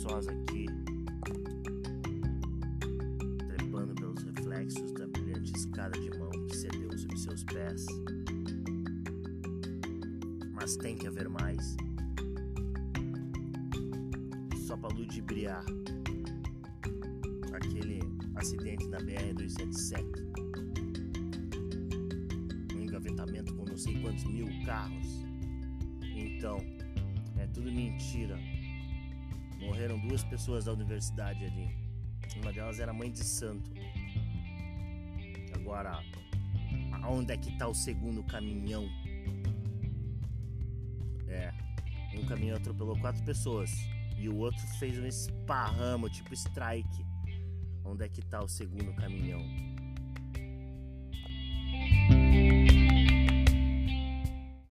sós aqui, trepando pelos reflexos da brilhante escada de mão que cedeu sob seus pés. Mas tem que haver mais. Só para ludibriar aquele acidente na BR-277. Um engavetamento com não sei quantos mil carros. Então, é tudo mentira. Morreram duas pessoas da universidade ali. Uma delas era mãe de santo. Agora, aonde é que tá o segundo caminhão? É, um caminhão atropelou quatro pessoas e o outro fez um esparramo, tipo strike. Onde é que tá o segundo caminhão?